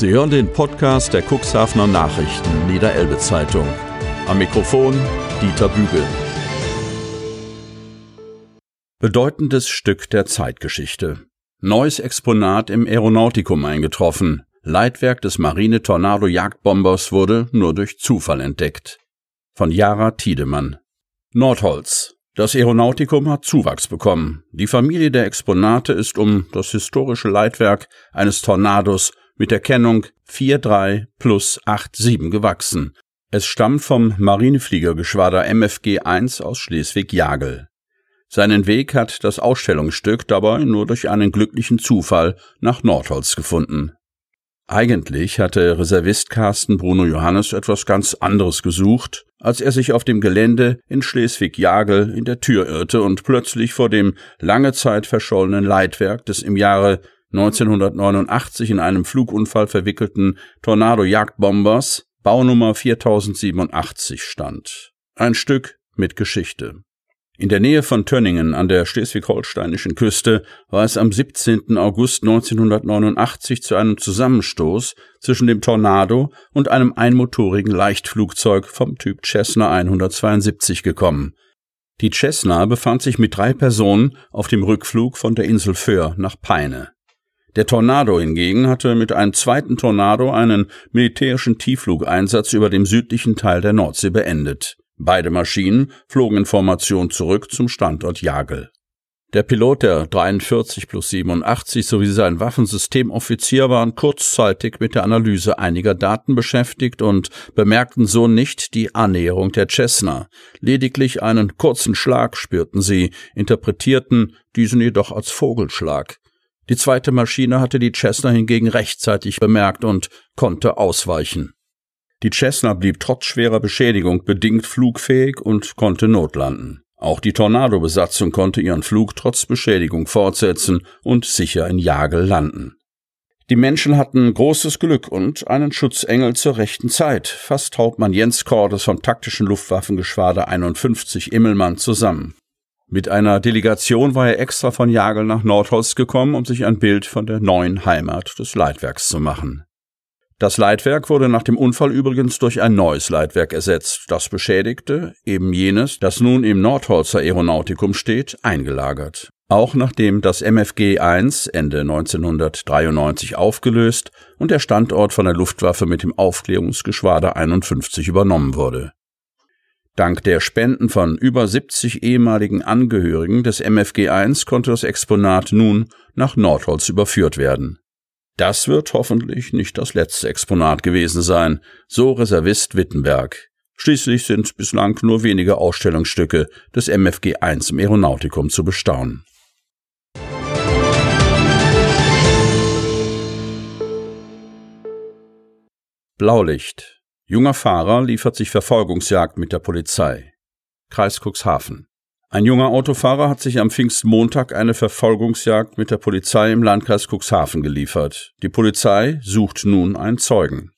Sie hören den Podcast der Cuxhavener Nachrichten Niederelbe Zeitung. Am Mikrofon Dieter Bügel. Bedeutendes Stück der Zeitgeschichte. Neues Exponat im Aeronautikum eingetroffen. Leitwerk des Marine Tornado Jagdbombers wurde nur durch Zufall entdeckt. Von Jara Tiedemann. Nordholz. Das Aeronautikum hat Zuwachs bekommen. Die Familie der Exponate ist um das historische Leitwerk eines Tornados mit der Kennung 43 plus 87 gewachsen. Es stammt vom Marinefliegergeschwader MFG 1 aus Schleswig-Jagel. Seinen Weg hat das Ausstellungsstück dabei nur durch einen glücklichen Zufall nach Nordholz gefunden. Eigentlich hatte Reservist Carsten Bruno Johannes etwas ganz anderes gesucht, als er sich auf dem Gelände in Schleswig-Jagel in der Tür irrte und plötzlich vor dem lange Zeit verschollenen Leitwerk des im Jahre 1989 in einem Flugunfall verwickelten Tornado-Jagdbombers Baunummer 4087 stand. Ein Stück mit Geschichte. In der Nähe von Tönningen an der schleswig-holsteinischen Küste war es am 17. August 1989 zu einem Zusammenstoß zwischen dem Tornado und einem einmotorigen Leichtflugzeug vom Typ Cessna 172 gekommen. Die Cessna befand sich mit drei Personen auf dem Rückflug von der Insel Föhr nach Peine. Der Tornado hingegen hatte mit einem zweiten Tornado einen militärischen Tiefflugeinsatz über dem südlichen Teil der Nordsee beendet. Beide Maschinen flogen in Formation zurück zum Standort Jagel. Der Pilot der 43 plus 87 sowie sein Waffensystemoffizier waren kurzzeitig mit der Analyse einiger Daten beschäftigt und bemerkten so nicht die Annäherung der Cessna. Lediglich einen kurzen Schlag spürten sie, interpretierten diesen jedoch als Vogelschlag. Die zweite Maschine hatte die Cessna hingegen rechtzeitig bemerkt und konnte ausweichen. Die Cessna blieb trotz schwerer Beschädigung bedingt flugfähig und konnte notlanden. Auch die Tornado-Besatzung konnte ihren Flug trotz Beschädigung fortsetzen und sicher in Jagel landen. Die Menschen hatten großes Glück und einen Schutzengel zur rechten Zeit, fasst Hauptmann Jens Kordes vom taktischen Luftwaffengeschwader 51 Immelmann zusammen. Mit einer Delegation war er extra von Jagel nach Nordholz gekommen, um sich ein Bild von der neuen Heimat des Leitwerks zu machen. Das Leitwerk wurde nach dem Unfall übrigens durch ein neues Leitwerk ersetzt. Das beschädigte, eben jenes, das nun im Nordholzer Aeronautikum steht, eingelagert. Auch nachdem das MFG 1 Ende 1993 aufgelöst und der Standort von der Luftwaffe mit dem Aufklärungsgeschwader 51 übernommen wurde. Dank der Spenden von über 70 ehemaligen Angehörigen des MFG 1 konnte das Exponat nun nach Nordholz überführt werden. Das wird hoffentlich nicht das letzte Exponat gewesen sein, so Reservist Wittenberg. Schließlich sind bislang nur wenige Ausstellungsstücke des MFG 1 im Aeronautikum zu bestaunen. Blaulicht Junger Fahrer liefert sich Verfolgungsjagd mit der Polizei. Kreis Cuxhaven. Ein junger Autofahrer hat sich am Pfingstmontag eine Verfolgungsjagd mit der Polizei im Landkreis Cuxhaven geliefert. Die Polizei sucht nun einen Zeugen.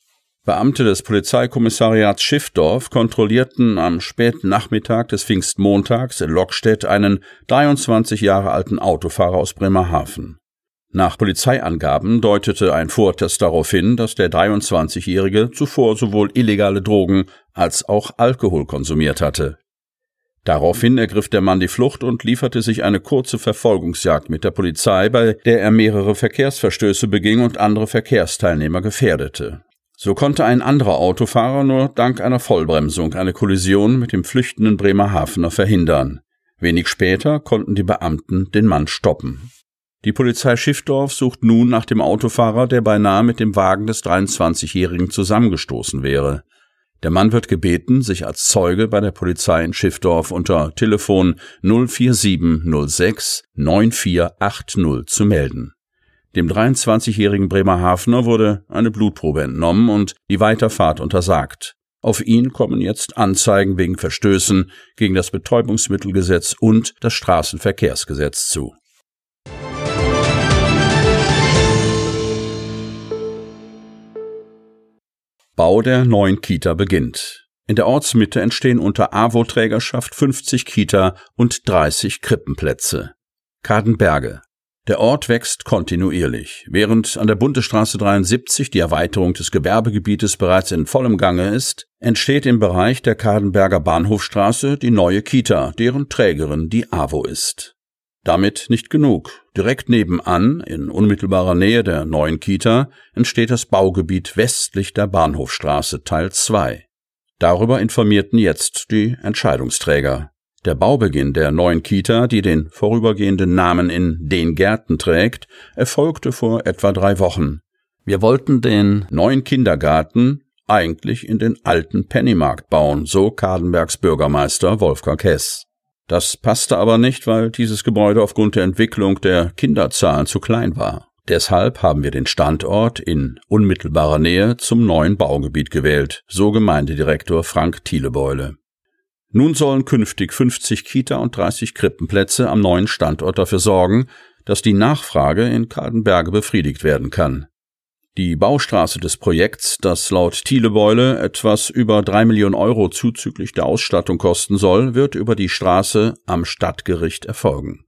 Beamte des Polizeikommissariats Schiffdorf kontrollierten am späten Nachmittag des Pfingstmontags in Lockstedt einen 23 Jahre alten Autofahrer aus Bremerhaven. Nach Polizeiangaben deutete ein Vortest darauf hin, dass der 23-Jährige zuvor sowohl illegale Drogen als auch Alkohol konsumiert hatte. Daraufhin ergriff der Mann die Flucht und lieferte sich eine kurze Verfolgungsjagd mit der Polizei, bei der er mehrere Verkehrsverstöße beging und andere Verkehrsteilnehmer gefährdete. So konnte ein anderer Autofahrer nur dank einer Vollbremsung eine Kollision mit dem flüchtenden Bremerhavener verhindern. Wenig später konnten die Beamten den Mann stoppen. Die Polizei Schiffdorf sucht nun nach dem Autofahrer, der beinahe mit dem Wagen des 23-Jährigen zusammengestoßen wäre. Der Mann wird gebeten, sich als Zeuge bei der Polizei in Schiffdorf unter Telefon 04706 9480 zu melden. Dem 23-jährigen Bremerhavener wurde eine Blutprobe entnommen und die Weiterfahrt untersagt. Auf ihn kommen jetzt Anzeigen wegen Verstößen gegen das Betäubungsmittelgesetz und das Straßenverkehrsgesetz zu. Bau der neuen Kita beginnt. In der Ortsmitte entstehen unter AWO-Trägerschaft 50 Kita und 30 Krippenplätze. Kadenberge. Der Ort wächst kontinuierlich. Während an der Bundesstraße 73 die Erweiterung des Gewerbegebietes bereits in vollem Gange ist, entsteht im Bereich der Kadenberger Bahnhofstraße die neue Kita, deren Trägerin die AWO ist. Damit nicht genug. Direkt nebenan, in unmittelbarer Nähe der neuen Kita, entsteht das Baugebiet westlich der Bahnhofstraße Teil 2. Darüber informierten jetzt die Entscheidungsträger. Der Baubeginn der neuen Kita, die den vorübergehenden Namen in den Gärten trägt, erfolgte vor etwa drei Wochen. Wir wollten den neuen Kindergarten eigentlich in den alten Pennymarkt bauen, so Kadenbergs Bürgermeister Wolfgang Hess. Das passte aber nicht, weil dieses Gebäude aufgrund der Entwicklung der Kinderzahlen zu klein war. Deshalb haben wir den Standort in unmittelbarer Nähe zum neuen Baugebiet gewählt, so Gemeindedirektor Frank Thielebeule. Nun sollen künftig 50 Kita- und 30 Krippenplätze am neuen Standort dafür sorgen, dass die Nachfrage in Kaldenberge befriedigt werden kann. Die Baustraße des Projekts, das laut Thielebeule etwas über drei Millionen Euro zuzüglich der Ausstattung kosten soll, wird über die Straße am Stadtgericht erfolgen.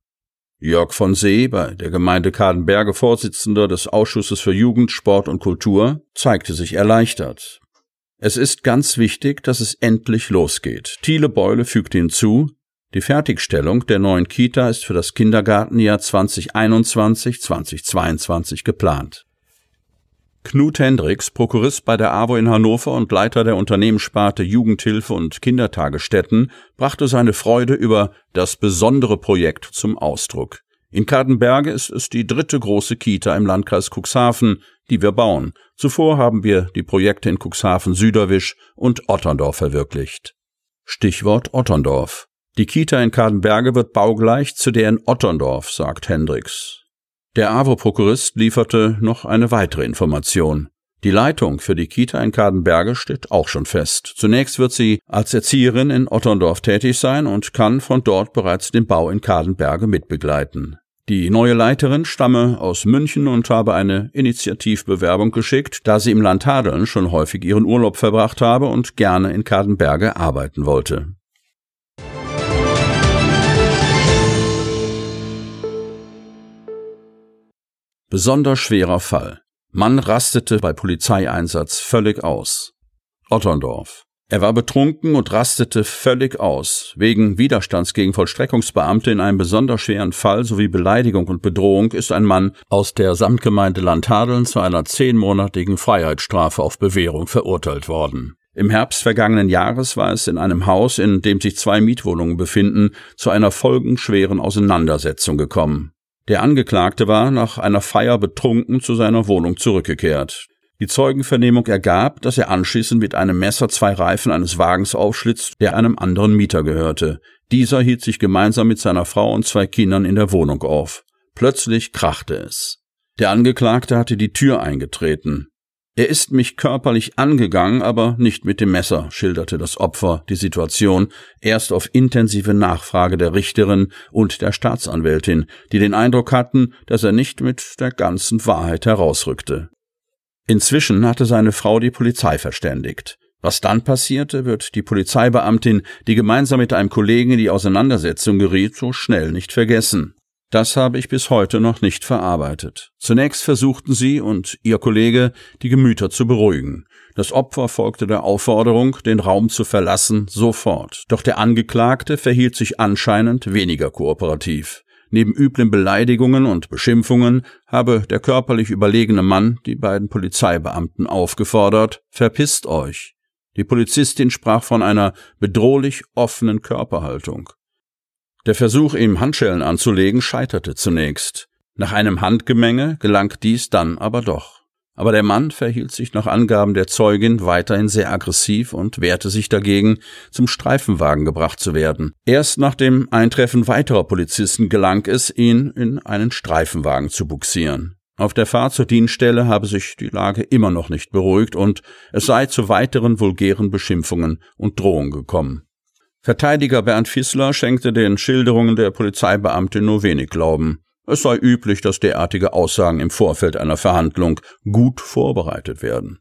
Jörg von See, bei der Gemeinde Kadenberge Vorsitzender des Ausschusses für Jugend, Sport und Kultur, zeigte sich erleichtert. Es ist ganz wichtig, dass es endlich losgeht. Thiele Beule fügt hinzu, die Fertigstellung der neuen Kita ist für das Kindergartenjahr 2021-2022 geplant. Knut Hendricks, Prokurist bei der AWO in Hannover und Leiter der Unternehmenssparte Jugendhilfe und Kindertagesstätten, brachte seine Freude über das besondere Projekt zum Ausdruck. In Kadenberge ist es die dritte große Kita im Landkreis Cuxhaven, die wir bauen. Zuvor haben wir die Projekte in Cuxhaven Süderwisch und Otterndorf verwirklicht. Stichwort Otterndorf. Die Kita in Kadenberge wird baugleich zu der in Otterndorf, sagt Hendricks. Der AWO-Prokurist lieferte noch eine weitere Information. Die Leitung für die Kita in Kadenberge steht auch schon fest. Zunächst wird sie als Erzieherin in Otterndorf tätig sein und kann von dort bereits den Bau in Kadenberge mitbegleiten. Die neue Leiterin stamme aus München und habe eine Initiativbewerbung geschickt, da sie im Land Hadeln schon häufig ihren Urlaub verbracht habe und gerne in Kadenberge arbeiten wollte. Besonders schwerer Fall. Mann rastete bei Polizeieinsatz völlig aus. Otterndorf. Er war betrunken und rastete völlig aus. Wegen Widerstands gegen Vollstreckungsbeamte in einem besonders schweren Fall sowie Beleidigung und Bedrohung ist ein Mann aus der Samtgemeinde Landhadeln zu einer zehnmonatigen Freiheitsstrafe auf Bewährung verurteilt worden. Im Herbst vergangenen Jahres war es in einem Haus, in dem sich zwei Mietwohnungen befinden, zu einer folgenschweren Auseinandersetzung gekommen. Der Angeklagte war nach einer Feier betrunken zu seiner Wohnung zurückgekehrt. Die Zeugenvernehmung ergab, dass er anschließend mit einem Messer zwei Reifen eines Wagens aufschlitzt, der einem anderen Mieter gehörte. Dieser hielt sich gemeinsam mit seiner Frau und zwei Kindern in der Wohnung auf. Plötzlich krachte es. Der Angeklagte hatte die Tür eingetreten. Er ist mich körperlich angegangen, aber nicht mit dem Messer, schilderte das Opfer die Situation erst auf intensive Nachfrage der Richterin und der Staatsanwältin, die den Eindruck hatten, dass er nicht mit der ganzen Wahrheit herausrückte. Inzwischen hatte seine Frau die Polizei verständigt. Was dann passierte, wird die Polizeibeamtin, die gemeinsam mit einem Kollegen in die Auseinandersetzung geriet, so schnell nicht vergessen. Das habe ich bis heute noch nicht verarbeitet. Zunächst versuchten sie und ihr Kollege, die Gemüter zu beruhigen. Das Opfer folgte der Aufforderung, den Raum zu verlassen, sofort. Doch der Angeklagte verhielt sich anscheinend weniger kooperativ. Neben üblen Beleidigungen und Beschimpfungen habe der körperlich überlegene Mann die beiden Polizeibeamten aufgefordert, verpisst euch. Die Polizistin sprach von einer bedrohlich offenen Körperhaltung. Der Versuch, ihm Handschellen anzulegen, scheiterte zunächst. Nach einem Handgemenge gelang dies dann aber doch. Aber der Mann verhielt sich nach Angaben der Zeugin weiterhin sehr aggressiv und wehrte sich dagegen, zum Streifenwagen gebracht zu werden. Erst nach dem Eintreffen weiterer Polizisten gelang es, ihn in einen Streifenwagen zu buxieren. Auf der Fahrt zur Dienststelle habe sich die Lage immer noch nicht beruhigt und es sei zu weiteren vulgären Beschimpfungen und Drohungen gekommen. Verteidiger Bernd Fissler schenkte den Schilderungen der Polizeibeamtin nur wenig Glauben. Es sei üblich, dass derartige Aussagen im Vorfeld einer Verhandlung gut vorbereitet werden.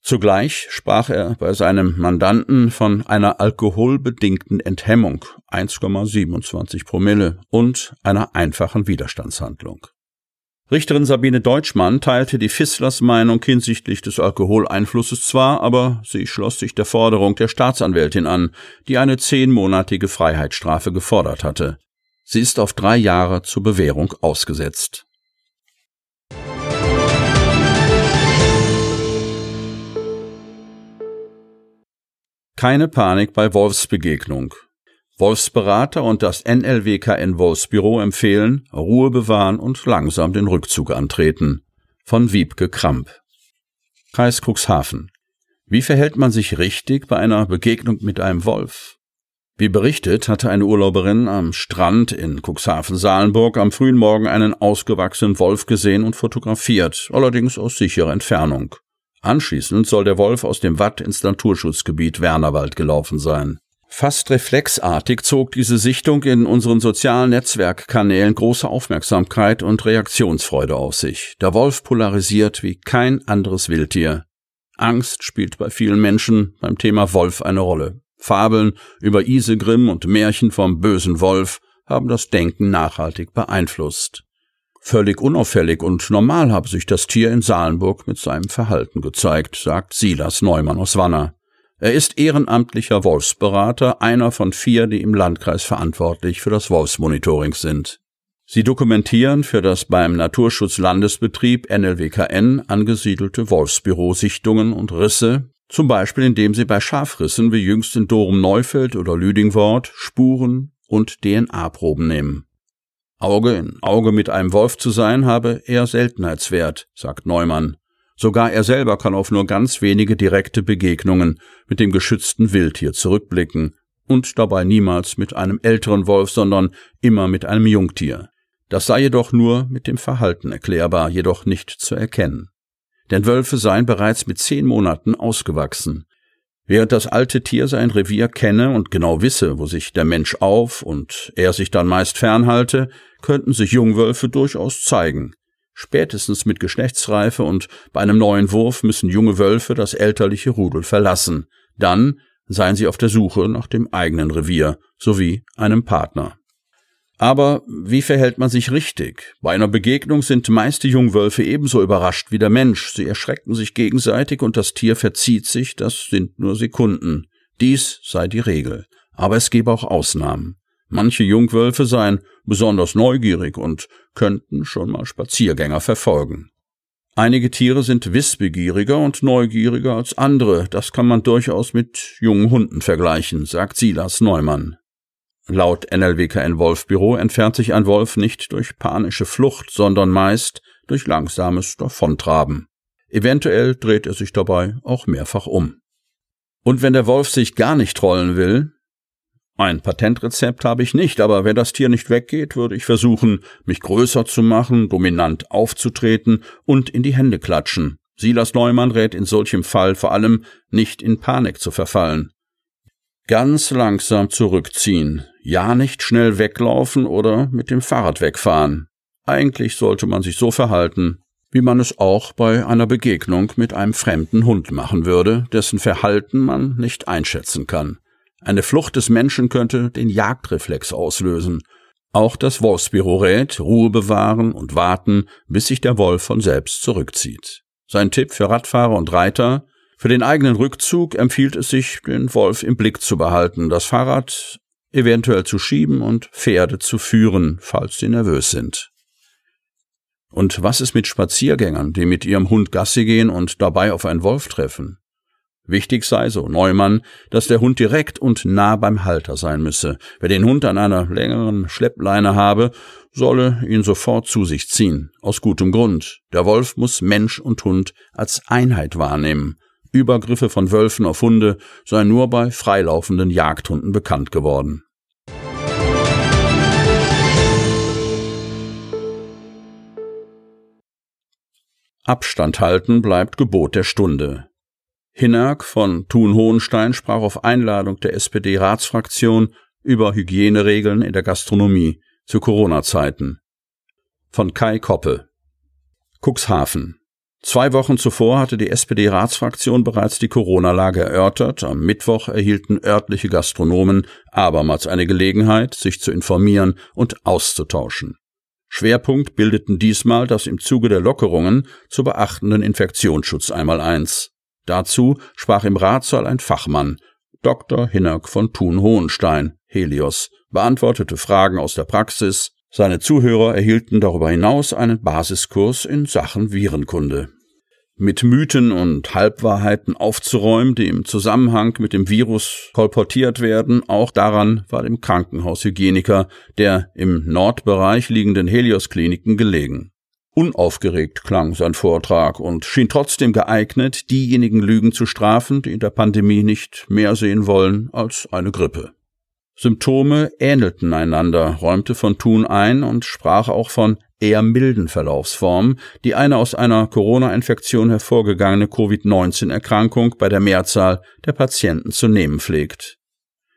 Zugleich sprach er bei seinem Mandanten von einer alkoholbedingten Enthemmung 1,27 Promille und einer einfachen Widerstandshandlung. Richterin Sabine Deutschmann teilte die Fisslers Meinung hinsichtlich des Alkoholeinflusses zwar, aber sie schloss sich der Forderung der Staatsanwältin an, die eine zehnmonatige Freiheitsstrafe gefordert hatte. Sie ist auf drei Jahre zur Bewährung ausgesetzt. Keine Panik bei Wolfsbegegnung. Wolfsberater und das NLWKN Wolfsbüro empfehlen Ruhe bewahren und langsam den Rückzug antreten. Von Wiebke Kramp. Kreis Cuxhaven. Wie verhält man sich richtig bei einer Begegnung mit einem Wolf? Wie berichtet, hatte eine Urlauberin am Strand in Cuxhaven-Salenburg am frühen Morgen einen ausgewachsenen Wolf gesehen und fotografiert, allerdings aus sicherer Entfernung. Anschließend soll der Wolf aus dem Watt ins Naturschutzgebiet Wernerwald gelaufen sein. Fast reflexartig zog diese Sichtung in unseren sozialen Netzwerkkanälen große Aufmerksamkeit und Reaktionsfreude auf sich. Der Wolf polarisiert wie kein anderes Wildtier. Angst spielt bei vielen Menschen beim Thema Wolf eine Rolle. Fabeln über Isegrim und Märchen vom bösen Wolf haben das Denken nachhaltig beeinflusst. Völlig unauffällig und normal habe sich das Tier in Salenburg mit seinem Verhalten gezeigt, sagt Silas Neumann aus Wanner. Er ist ehrenamtlicher Wolfsberater, einer von vier, die im Landkreis verantwortlich für das Wolfsmonitoring sind. Sie dokumentieren für das beim Naturschutzlandesbetrieb NLWKN angesiedelte Wolfsbüro-Sichtungen und Risse, zum Beispiel indem sie bei Schafrissen wie jüngst in Dorum Neufeld oder Lüdingwort Spuren und DNA-Proben nehmen. Auge in Auge mit einem Wolf zu sein, habe eher Seltenheitswert, sagt Neumann. Sogar er selber kann auf nur ganz wenige direkte Begegnungen mit dem geschützten Wildtier zurückblicken und dabei niemals mit einem älteren Wolf, sondern immer mit einem Jungtier. Das sei jedoch nur mit dem Verhalten erklärbar, jedoch nicht zu erkennen. Denn Wölfe seien bereits mit zehn Monaten ausgewachsen. Während das alte Tier sein Revier kenne und genau wisse, wo sich der Mensch auf und er sich dann meist fernhalte, könnten sich Jungwölfe durchaus zeigen. Spätestens mit Geschlechtsreife und bei einem neuen Wurf müssen junge Wölfe das elterliche Rudel verlassen. Dann seien sie auf der Suche nach dem eigenen Revier sowie einem Partner. Aber wie verhält man sich richtig? Bei einer Begegnung sind meist die Jungwölfe ebenso überrascht wie der Mensch. Sie erschrecken sich gegenseitig und das Tier verzieht sich, das sind nur Sekunden. Dies sei die Regel. Aber es gebe auch Ausnahmen. Manche Jungwölfe seien besonders neugierig und könnten schon mal Spaziergänger verfolgen. Einige Tiere sind wissbegieriger und neugieriger als andere, das kann man durchaus mit jungen Hunden vergleichen, sagt Silas Neumann. Laut NLWKN Wolfbüro entfernt sich ein Wolf nicht durch panische Flucht, sondern meist durch langsames Davontraben. Eventuell dreht er sich dabei auch mehrfach um. Und wenn der Wolf sich gar nicht trollen will, ein Patentrezept habe ich nicht, aber wenn das Tier nicht weggeht, würde ich versuchen, mich größer zu machen, dominant aufzutreten und in die Hände klatschen. Silas Neumann rät in solchem Fall vor allem nicht in Panik zu verfallen. Ganz langsam zurückziehen, ja nicht schnell weglaufen oder mit dem Fahrrad wegfahren. Eigentlich sollte man sich so verhalten, wie man es auch bei einer Begegnung mit einem fremden Hund machen würde, dessen Verhalten man nicht einschätzen kann. Eine Flucht des Menschen könnte den Jagdreflex auslösen. Auch das Wolfsbüro rät, Ruhe bewahren und warten, bis sich der Wolf von selbst zurückzieht. Sein Tipp für Radfahrer und Reiter für den eigenen Rückzug empfiehlt es sich, den Wolf im Blick zu behalten, das Fahrrad eventuell zu schieben und Pferde zu führen, falls sie nervös sind. Und was ist mit Spaziergängern, die mit ihrem Hund Gassi gehen und dabei auf einen Wolf treffen? Wichtig sei, so Neumann, dass der Hund direkt und nah beim Halter sein müsse. Wer den Hund an einer längeren Schleppleine habe, solle ihn sofort zu sich ziehen. Aus gutem Grund. Der Wolf muss Mensch und Hund als Einheit wahrnehmen. Übergriffe von Wölfen auf Hunde seien nur bei freilaufenden Jagdhunden bekannt geworden. Abstand halten bleibt Gebot der Stunde. Hinnerk von Thun-Hohenstein sprach auf Einladung der SPD-Ratsfraktion über Hygieneregeln in der Gastronomie zu Corona-Zeiten. Von Kai Koppe. Cuxhaven. Zwei Wochen zuvor hatte die SPD-Ratsfraktion bereits die Corona-Lage erörtert. Am Mittwoch erhielten örtliche Gastronomen abermals eine Gelegenheit, sich zu informieren und auszutauschen. Schwerpunkt bildeten diesmal das im Zuge der Lockerungen zu beachtenden Infektionsschutz einmal eins. Dazu sprach im Ratssaal ein Fachmann, Dr. Hinnerk von Thun-Hohenstein, Helios, beantwortete Fragen aus der Praxis. Seine Zuhörer erhielten darüber hinaus einen Basiskurs in Sachen Virenkunde mit Mythen und Halbwahrheiten aufzuräumen, die im Zusammenhang mit dem Virus kolportiert werden. Auch daran war dem Krankenhaushygieniker der im Nordbereich liegenden Helios-Kliniken gelegen. Unaufgeregt klang sein Vortrag und schien trotzdem geeignet, diejenigen Lügen zu strafen, die in der Pandemie nicht mehr sehen wollen als eine Grippe. Symptome ähnelten einander, räumte von Thun ein und sprach auch von eher milden Verlaufsformen, die eine aus einer Corona-Infektion hervorgegangene Covid-19-Erkrankung bei der Mehrzahl der Patienten zu nehmen pflegt.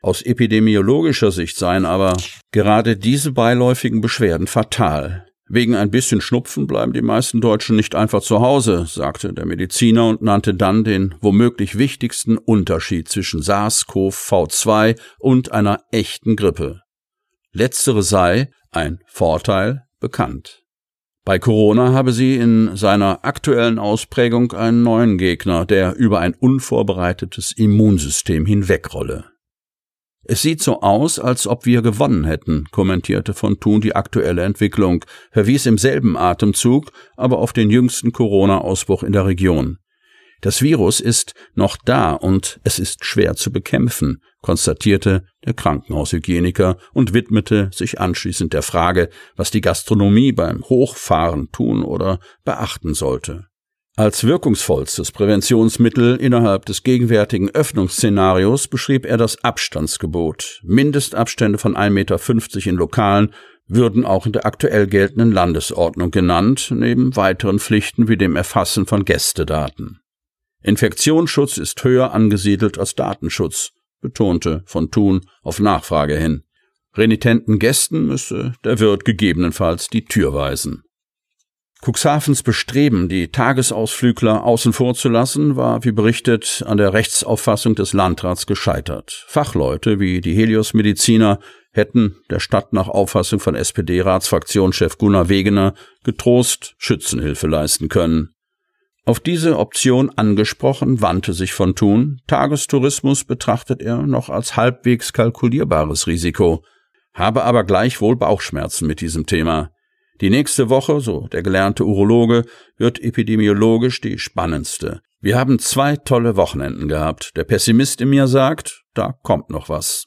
Aus epidemiologischer Sicht seien aber gerade diese beiläufigen Beschwerden fatal. Wegen ein bisschen Schnupfen bleiben die meisten Deutschen nicht einfach zu Hause, sagte der Mediziner und nannte dann den womöglich wichtigsten Unterschied zwischen SARS-CoV-2 und einer echten Grippe. Letztere sei ein Vorteil bekannt. Bei Corona habe sie in seiner aktuellen Ausprägung einen neuen Gegner, der über ein unvorbereitetes Immunsystem hinwegrolle. Es sieht so aus, als ob wir gewonnen hätten, kommentierte von Thun die aktuelle Entwicklung, verwies im selben Atemzug aber auf den jüngsten Corona-Ausbruch in der Region. Das Virus ist noch da und es ist schwer zu bekämpfen, konstatierte der Krankenhaushygieniker und widmete sich anschließend der Frage, was die Gastronomie beim Hochfahren tun oder beachten sollte. Als wirkungsvollstes Präventionsmittel innerhalb des gegenwärtigen Öffnungsszenarios beschrieb er das Abstandsgebot. Mindestabstände von 1,50 Meter in Lokalen würden auch in der aktuell geltenden Landesordnung genannt, neben weiteren Pflichten wie dem Erfassen von Gästedaten. Infektionsschutz ist höher angesiedelt als Datenschutz, betonte von Thun auf Nachfrage hin. Renitenten Gästen müsse der Wirt gegebenenfalls die Tür weisen. Cuxhavens Bestreben, die Tagesausflügler außen vor zu lassen, war, wie berichtet, an der Rechtsauffassung des Landrats gescheitert. Fachleute wie die Helios-Mediziner hätten der Stadt nach Auffassung von SPD-Ratsfraktionschef Gunnar Wegener getrost Schützenhilfe leisten können. Auf diese Option angesprochen, wandte sich von Thun. Tagestourismus betrachtet er noch als halbwegs kalkulierbares Risiko, habe aber gleichwohl Bauchschmerzen mit diesem Thema. Die nächste Woche, so der gelernte Urologe, wird epidemiologisch die spannendste. Wir haben zwei tolle Wochenenden gehabt. Der Pessimist in mir sagt, da kommt noch was.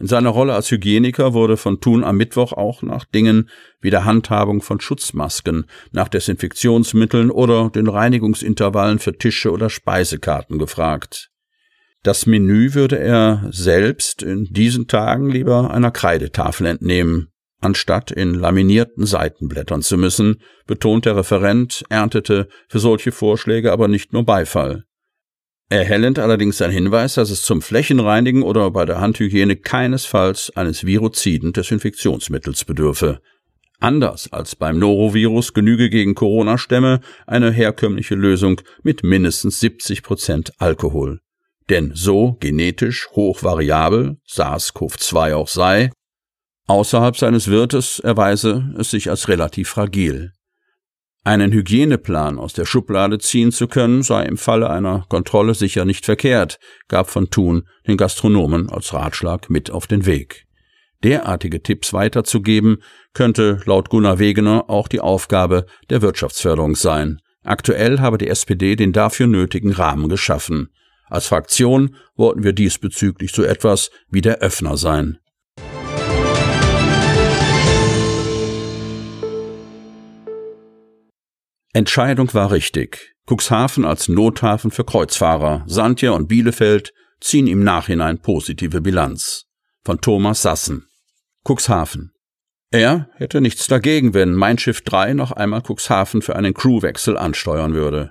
In seiner Rolle als Hygieniker wurde von Thun am Mittwoch auch nach Dingen wie der Handhabung von Schutzmasken, nach Desinfektionsmitteln oder den Reinigungsintervallen für Tische oder Speisekarten gefragt. Das Menü würde er selbst in diesen Tagen lieber einer Kreidetafel entnehmen, Anstatt in laminierten Seiten blättern zu müssen, betont der Referent, erntete für solche Vorschläge aber nicht nur Beifall. Erhellend allerdings sein Hinweis, dass es zum Flächenreinigen oder bei der Handhygiene keinesfalls eines viroziden Desinfektionsmittels bedürfe. Anders als beim Norovirus genüge gegen Corona-Stämme eine herkömmliche Lösung mit mindestens 70 Prozent Alkohol. Denn so genetisch hochvariabel SARS-CoV-2 auch sei, Außerhalb seines Wirtes erweise es sich als relativ fragil. Einen Hygieneplan aus der Schublade ziehen zu können, sei im Falle einer Kontrolle sicher nicht verkehrt, gab von Thun den Gastronomen als Ratschlag mit auf den Weg. Derartige Tipps weiterzugeben, könnte laut Gunnar Wegener auch die Aufgabe der Wirtschaftsförderung sein. Aktuell habe die SPD den dafür nötigen Rahmen geschaffen. Als Fraktion wollten wir diesbezüglich so etwas wie der Öffner sein. Entscheidung war richtig. Cuxhaven als Nothafen für Kreuzfahrer, Sandja und Bielefeld ziehen im Nachhinein positive Bilanz. Von Thomas Sassen. Cuxhaven. Er hätte nichts dagegen, wenn Mein Schiff 3 noch einmal Cuxhaven für einen Crewwechsel ansteuern würde.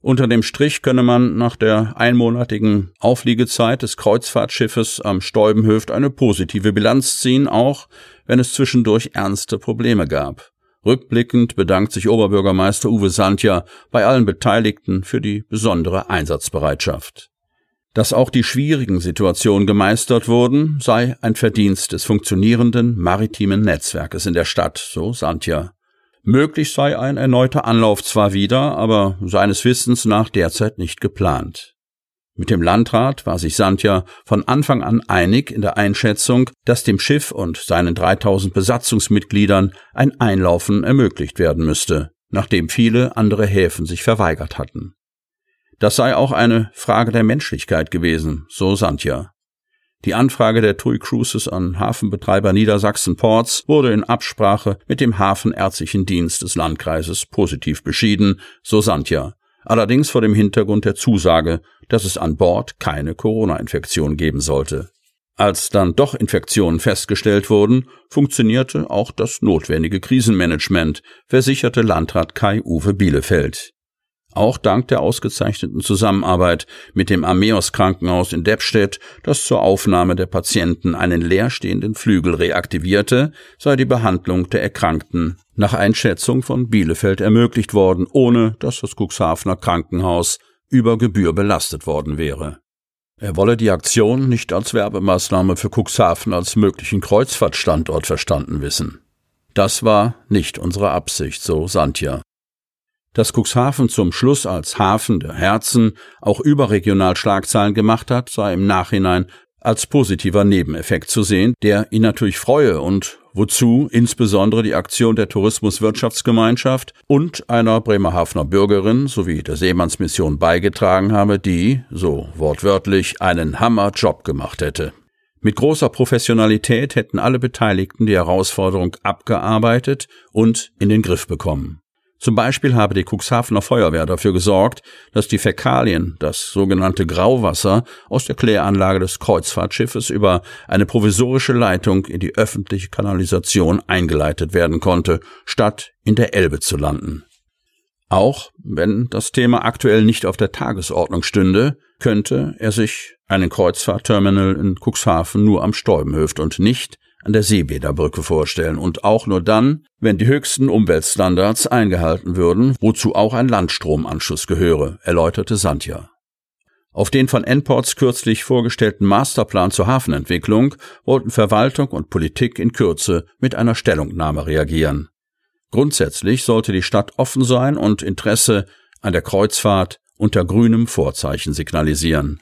Unter dem Strich könne man nach der einmonatigen Aufliegezeit des Kreuzfahrtschiffes am Stäubenhöft eine positive Bilanz ziehen, auch wenn es zwischendurch ernste Probleme gab. Rückblickend bedankt sich Oberbürgermeister Uwe Sandja bei allen Beteiligten für die besondere Einsatzbereitschaft. Dass auch die schwierigen Situationen gemeistert wurden, sei ein Verdienst des funktionierenden maritimen Netzwerkes in der Stadt, so Santja. Möglich sei ein erneuter Anlauf zwar wieder, aber seines Wissens nach derzeit nicht geplant. Mit dem Landrat war sich Santja von Anfang an einig in der Einschätzung, dass dem Schiff und seinen 3000 Besatzungsmitgliedern ein Einlaufen ermöglicht werden müsste, nachdem viele andere Häfen sich verweigert hatten. Das sei auch eine Frage der Menschlichkeit gewesen, so Santja. Die Anfrage der TUI Cruises an Hafenbetreiber Niedersachsen Ports wurde in Absprache mit dem Hafenärztlichen Dienst des Landkreises positiv beschieden, so Santja. Allerdings vor dem Hintergrund der Zusage, dass es an Bord keine Corona-Infektion geben sollte. Als dann doch Infektionen festgestellt wurden, funktionierte auch das notwendige Krisenmanagement, versicherte Landrat Kai-Uwe Bielefeld. Auch dank der ausgezeichneten Zusammenarbeit mit dem Ameos Krankenhaus in Deppstedt, das zur Aufnahme der Patienten einen leerstehenden Flügel reaktivierte, sei die Behandlung der Erkrankten nach Einschätzung von Bielefeld ermöglicht worden, ohne dass das Cuxhavener Krankenhaus über Gebühr belastet worden wäre. Er wolle die Aktion nicht als Werbemaßnahme für Cuxhaven als möglichen Kreuzfahrtstandort verstanden wissen. Das war nicht unsere Absicht, so Santja. Dass Cuxhaven zum Schluss als Hafen der Herzen auch überregional Schlagzeilen gemacht hat, sei im Nachhinein als positiver Nebeneffekt zu sehen, der ihn natürlich freue und wozu insbesondere die Aktion der Tourismuswirtschaftsgemeinschaft und einer Bremerhavener Bürgerin sowie der Seemannsmission beigetragen habe, die, so wortwörtlich, einen Hammerjob gemacht hätte. Mit großer Professionalität hätten alle Beteiligten die Herausforderung abgearbeitet und in den Griff bekommen. Zum Beispiel habe die Cuxhavener Feuerwehr dafür gesorgt, dass die Fäkalien, das sogenannte Grauwasser, aus der Kläranlage des Kreuzfahrtschiffes über eine provisorische Leitung in die öffentliche Kanalisation eingeleitet werden konnte, statt in der Elbe zu landen. Auch wenn das Thema aktuell nicht auf der Tagesordnung stünde, könnte er sich einen Kreuzfahrtterminal in Cuxhaven nur am Stäubenhöft und nicht an der Seebäderbrücke vorstellen und auch nur dann, wenn die höchsten Umweltstandards eingehalten würden, wozu auch ein Landstromanschluss gehöre, erläuterte Santja. Auf den von Enports kürzlich vorgestellten Masterplan zur Hafenentwicklung wollten Verwaltung und Politik in Kürze mit einer Stellungnahme reagieren. Grundsätzlich sollte die Stadt offen sein und Interesse an der Kreuzfahrt unter grünem Vorzeichen signalisieren.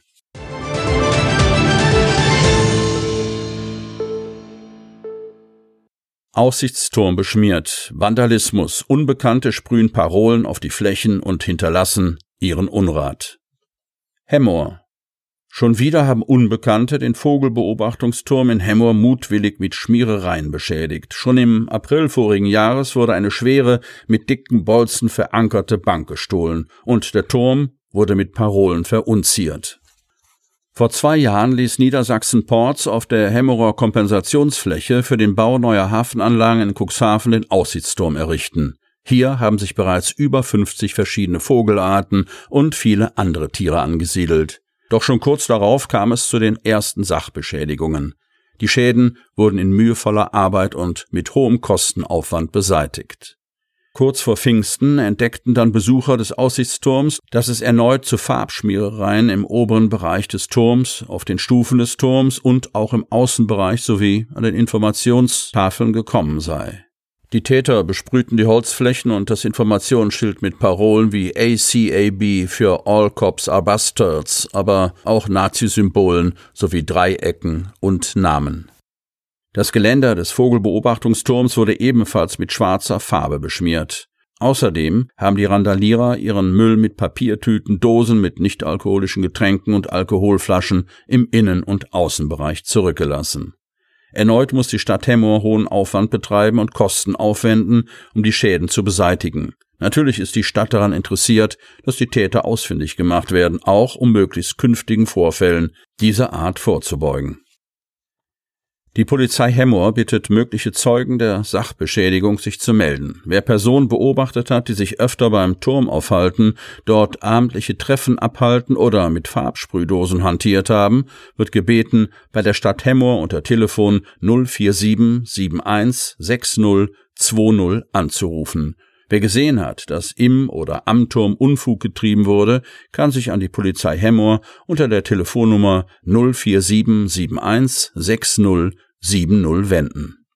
Aussichtsturm beschmiert, Vandalismus, Unbekannte sprühen Parolen auf die Flächen und hinterlassen ihren Unrat. Hemmoor. Schon wieder haben Unbekannte den Vogelbeobachtungsturm in Hemmoor mutwillig mit Schmierereien beschädigt. Schon im April vorigen Jahres wurde eine schwere, mit dicken Bolzen verankerte Bank gestohlen und der Turm wurde mit Parolen verunziert. Vor zwei Jahren ließ Niedersachsen Ports auf der Hemmerer Kompensationsfläche für den Bau neuer Hafenanlagen in Cuxhaven den Aussichtsturm errichten. Hier haben sich bereits über 50 verschiedene Vogelarten und viele andere Tiere angesiedelt. Doch schon kurz darauf kam es zu den ersten Sachbeschädigungen. Die Schäden wurden in mühevoller Arbeit und mit hohem Kostenaufwand beseitigt. Kurz vor Pfingsten entdeckten dann Besucher des Aussichtsturms, dass es erneut zu Farbschmierereien im oberen Bereich des Turms, auf den Stufen des Turms und auch im Außenbereich sowie an den Informationstafeln gekommen sei. Die Täter besprühten die Holzflächen und das Informationsschild mit Parolen wie ACAB für All Cops are Bastards, aber auch Nazi-Symbolen sowie Dreiecken und Namen. Das Geländer des Vogelbeobachtungsturms wurde ebenfalls mit schwarzer Farbe beschmiert. Außerdem haben die Randalierer ihren Müll mit Papiertüten, Dosen mit nichtalkoholischen Getränken und Alkoholflaschen im Innen- und Außenbereich zurückgelassen. Erneut muss die Stadt Hemmoor hohen Aufwand betreiben und Kosten aufwenden, um die Schäden zu beseitigen. Natürlich ist die Stadt daran interessiert, dass die Täter ausfindig gemacht werden, auch um möglichst künftigen Vorfällen dieser Art vorzubeugen. Die Polizei Hemmoor bittet mögliche Zeugen der Sachbeschädigung, sich zu melden. Wer Personen beobachtet hat, die sich öfter beim Turm aufhalten, dort abendliche Treffen abhalten oder mit Farbsprühdosen hantiert haben, wird gebeten, bei der Stadt Hemmoor unter Telefon 047 71 60 20 anzurufen. Wer gesehen hat, dass im oder am Turm Unfug getrieben wurde, kann sich an die Polizei Hemmoor unter der Telefonnummer 04771 60 70 wenden.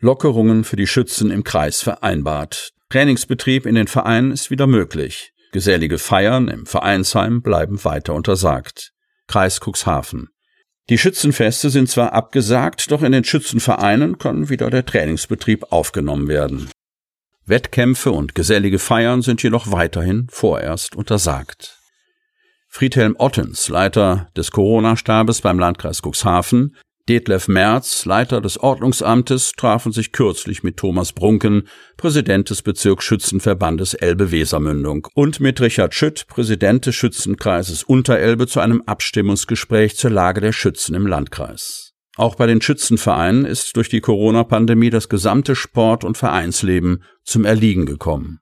Lockerungen für die Schützen im Kreis vereinbart. Trainingsbetrieb in den Vereinen ist wieder möglich. Gesellige Feiern im Vereinsheim bleiben weiter untersagt. Kreis Cuxhaven. Die Schützenfeste sind zwar abgesagt, doch in den Schützenvereinen kann wieder der Trainingsbetrieb aufgenommen werden. Wettkämpfe und gesellige Feiern sind jedoch weiterhin vorerst untersagt. Friedhelm Ottens, Leiter des Corona-Stabes beim Landkreis Cuxhaven, Detlef Merz, Leiter des Ordnungsamtes, trafen sich kürzlich mit Thomas Brunken, Präsident des Bezirksschützenverbandes Elbe-Wesermündung, und mit Richard Schütt, Präsident des Schützenkreises Unterelbe, zu einem Abstimmungsgespräch zur Lage der Schützen im Landkreis. Auch bei den Schützenvereinen ist durch die Corona-Pandemie das gesamte Sport- und Vereinsleben zum Erliegen gekommen.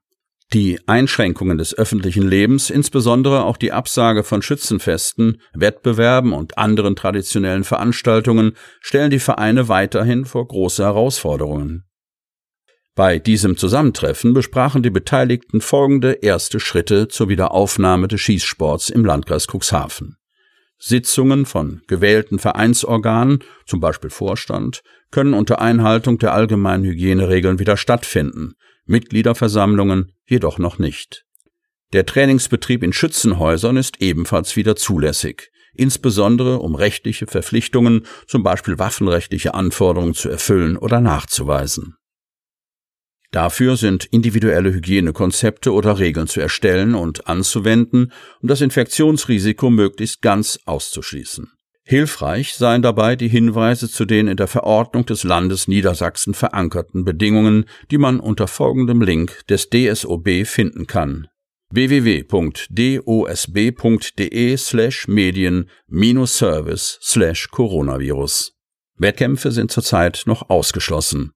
Die Einschränkungen des öffentlichen Lebens, insbesondere auch die Absage von Schützenfesten, Wettbewerben und anderen traditionellen Veranstaltungen stellen die Vereine weiterhin vor große Herausforderungen. Bei diesem Zusammentreffen besprachen die Beteiligten folgende erste Schritte zur Wiederaufnahme des Schießsports im Landkreis Cuxhaven. Sitzungen von gewählten Vereinsorganen, zum Beispiel Vorstand, können unter Einhaltung der allgemeinen Hygieneregeln wieder stattfinden, Mitgliederversammlungen jedoch noch nicht. Der Trainingsbetrieb in Schützenhäusern ist ebenfalls wieder zulässig, insbesondere um rechtliche Verpflichtungen, zum Beispiel waffenrechtliche Anforderungen zu erfüllen oder nachzuweisen. Dafür sind individuelle Hygienekonzepte oder Regeln zu erstellen und anzuwenden, um das Infektionsrisiko möglichst ganz auszuschließen. Hilfreich seien dabei die Hinweise zu den in der Verordnung des Landes Niedersachsen verankerten Bedingungen, die man unter folgendem Link des DSOB finden kann www.dosb.de slash medien service slash coronavirus. Wettkämpfe sind zurzeit noch ausgeschlossen.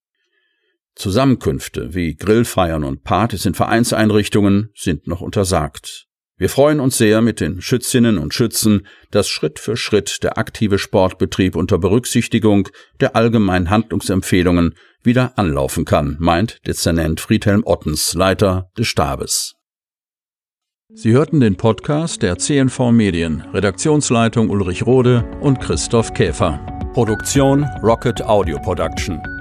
Zusammenkünfte wie Grillfeiern und Partys in Vereinseinrichtungen sind noch untersagt. Wir freuen uns sehr mit den Schützinnen und Schützen, dass Schritt für Schritt der aktive Sportbetrieb unter Berücksichtigung der allgemeinen Handlungsempfehlungen wieder anlaufen kann, meint Dezernent Friedhelm Ottens, Leiter des Stabes. Sie hörten den Podcast der CNV Medien, Redaktionsleitung Ulrich Rode und Christoph Käfer. Produktion Rocket Audio Production.